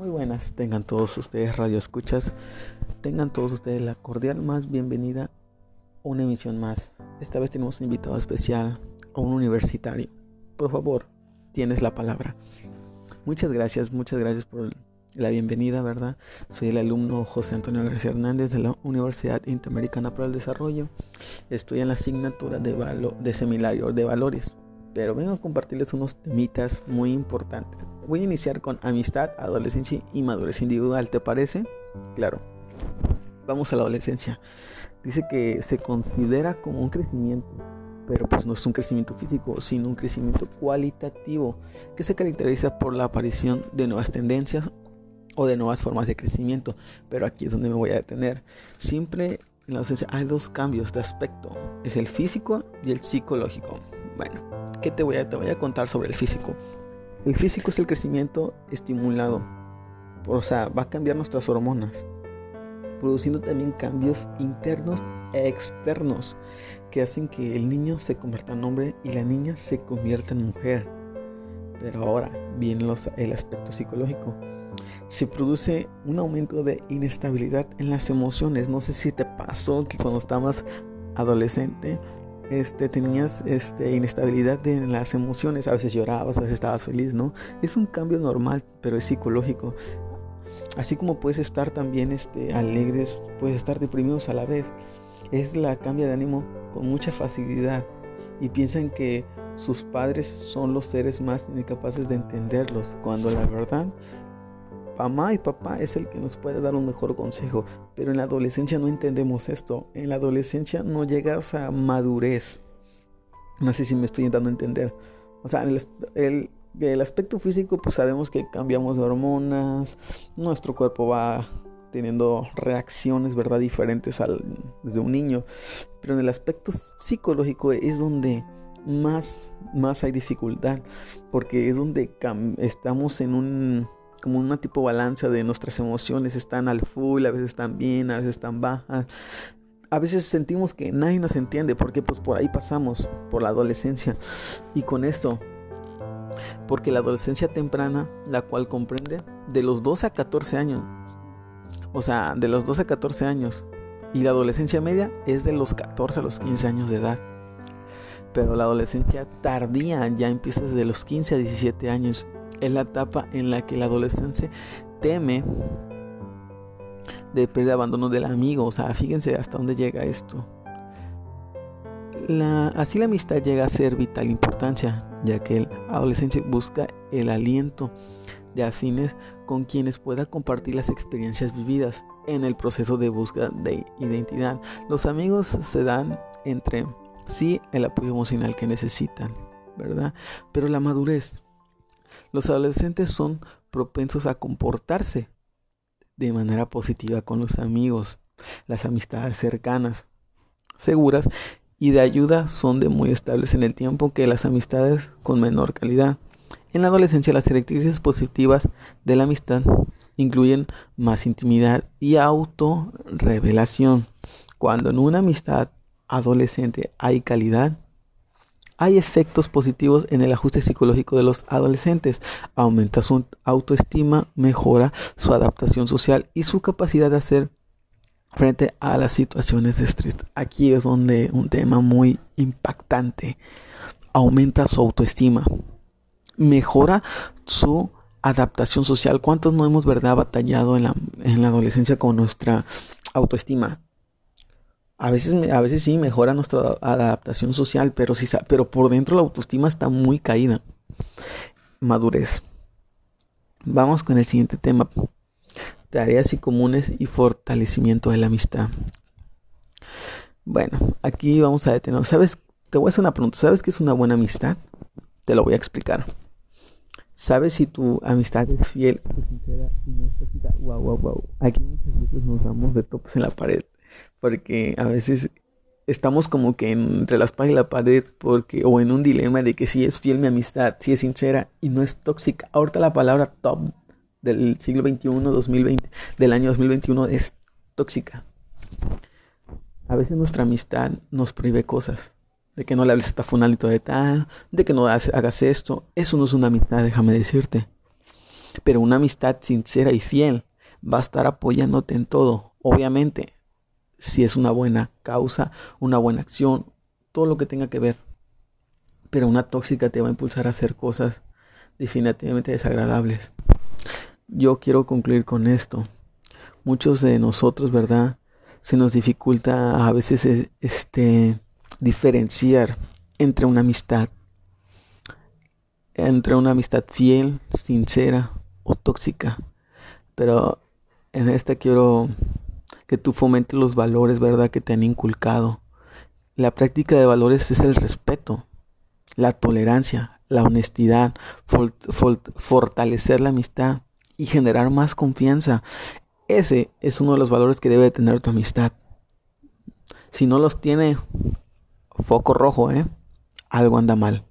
Muy buenas, tengan todos ustedes radio escuchas, tengan todos ustedes la cordial más bienvenida a una emisión más. Esta vez tenemos un invitado especial, a un universitario. Por favor, tienes la palabra. Muchas gracias, muchas gracias por la bienvenida, ¿verdad? Soy el alumno José Antonio García Hernández de la Universidad Interamericana para el Desarrollo. Estoy en la asignatura de, de seminario de valores pero vengo a compartirles unos temitas muy importantes. Voy a iniciar con amistad, adolescencia y madurez individual, ¿te parece? Claro. Vamos a la adolescencia. Dice que se considera como un crecimiento, pero pues no es un crecimiento físico, sino un crecimiento cualitativo que se caracteriza por la aparición de nuevas tendencias o de nuevas formas de crecimiento. Pero aquí es donde me voy a detener. Siempre en la adolescencia hay dos cambios de aspecto, es el físico y el psicológico. Bueno, ¿qué te voy a, te voy a contar sobre el físico? El físico es el crecimiento estimulado, o sea, va a cambiar nuestras hormonas, produciendo también cambios internos e externos que hacen que el niño se convierta en hombre y la niña se convierta en mujer. Pero ahora viene el aspecto psicológico. Se produce un aumento de inestabilidad en las emociones. No sé si te pasó que cuando estabas adolescente este, tenías este, inestabilidad en las emociones, a veces llorabas, a veces estabas feliz, ¿no? Es un cambio normal, pero es psicológico. Así como puedes estar también este, alegres, puedes estar deprimidos a la vez. Es la cambia de ánimo con mucha facilidad y piensan que sus padres son los seres más incapaces de entenderlos, cuando la verdad mamá y papá es el que nos puede dar un mejor consejo, pero en la adolescencia no entendemos esto. En la adolescencia no llegas a madurez. No sé si me estoy a entender. O sea, el, el, aspecto físico, pues sabemos que cambiamos de hormonas, nuestro cuerpo va teniendo reacciones, ¿verdad? Diferentes al, desde un niño. Pero en el aspecto psicológico es donde más, más hay dificultad, porque es donde estamos en un como una tipo balanza de nuestras emociones, están al full, a veces están bien, a veces están bajas. A veces sentimos que nadie nos entiende porque pues por ahí pasamos, por la adolescencia. Y con esto, porque la adolescencia temprana, la cual comprende de los 12 a 14 años, o sea, de los 12 a 14 años, y la adolescencia media es de los 14 a los 15 años de edad. Pero la adolescencia tardía ya empieza desde los 15 a 17 años es la etapa en la que el adolescente teme de perder abandono del amigo. O sea, fíjense hasta dónde llega esto. así la amistad llega a ser vital importancia, ya que el adolescente busca el aliento de afines con quienes pueda compartir las experiencias vividas en el proceso de búsqueda de identidad. Los amigos se dan entre sí el apoyo emocional que necesitan, ¿verdad? Pero la madurez los adolescentes son propensos a comportarse de manera positiva con los amigos, las amistades cercanas, seguras y de ayuda son de muy estables en el tiempo que las amistades con menor calidad. En la adolescencia las características positivas de la amistad incluyen más intimidad y autorrevelación. Cuando en una amistad adolescente hay calidad, hay efectos positivos en el ajuste psicológico de los adolescentes. Aumenta su autoestima, mejora su adaptación social y su capacidad de hacer frente a las situaciones de estrés. Aquí es donde un tema muy impactante. Aumenta su autoestima. Mejora su adaptación social. ¿Cuántos no hemos, verdad, batallado en la, en la adolescencia con nuestra autoestima? A veces, a veces sí mejora nuestra adaptación social, pero, sí, pero por dentro la autoestima está muy caída. Madurez. Vamos con el siguiente tema. Tareas y comunes y fortalecimiento de la amistad. Bueno, aquí vamos a detener. ¿Sabes? Te voy a hacer una pregunta. ¿Sabes qué es una buena amistad? Te lo voy a explicar. ¿Sabes si tu amistad es fiel, es sincera y no es tóxica? Wow, wow, wow. Aquí muchas veces nos damos de topos en la pared porque a veces estamos como que entre las paredes y la pared porque o en un dilema de que si es fiel mi amistad, si es sincera y no es tóxica. Ahorita la palabra top del siglo XXI, 2020, del año 2021 es tóxica. A veces nuestra amistad nos prohíbe cosas. De que no le hables a esta funalito de tal, de que no hagas esto. Eso no es una amistad, déjame decirte. Pero una amistad sincera y fiel va a estar apoyándote en todo. Obviamente, si es una buena causa, una buena acción, todo lo que tenga que ver. Pero una tóxica te va a impulsar a hacer cosas definitivamente desagradables. Yo quiero concluir con esto. Muchos de nosotros, ¿verdad? Se nos dificulta a veces eh, este diferenciar entre una amistad entre una amistad fiel, sincera o tóxica. Pero en esta quiero que tú fomentes los valores, ¿verdad?, que te han inculcado. La práctica de valores es el respeto, la tolerancia, la honestidad, fortalecer la amistad y generar más confianza. Ese es uno de los valores que debe tener tu amistad. Si no los tiene, foco rojo, ¿eh? Algo anda mal.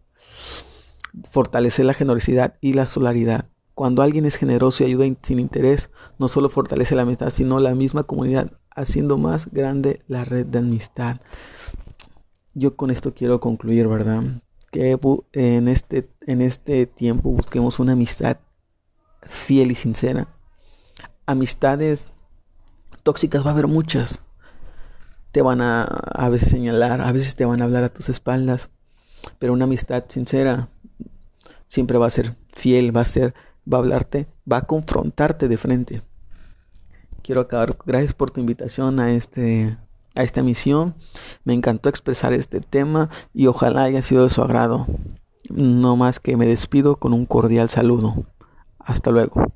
Fortalecer la generosidad y la solidaridad. Cuando alguien es generoso y ayuda sin interés, no solo fortalece la amistad, sino la misma comunidad, haciendo más grande la red de amistad. Yo con esto quiero concluir, ¿verdad? Que en este, en este tiempo busquemos una amistad fiel y sincera. Amistades tóxicas va a haber muchas. Te van a a veces señalar, a veces te van a hablar a tus espaldas, pero una amistad sincera siempre va a ser fiel, va a ser, va a hablarte, va a confrontarte de frente. Quiero acabar, gracias por tu invitación a este a esta misión. Me encantó expresar este tema y ojalá haya sido de su agrado. No más que me despido con un cordial saludo. Hasta luego.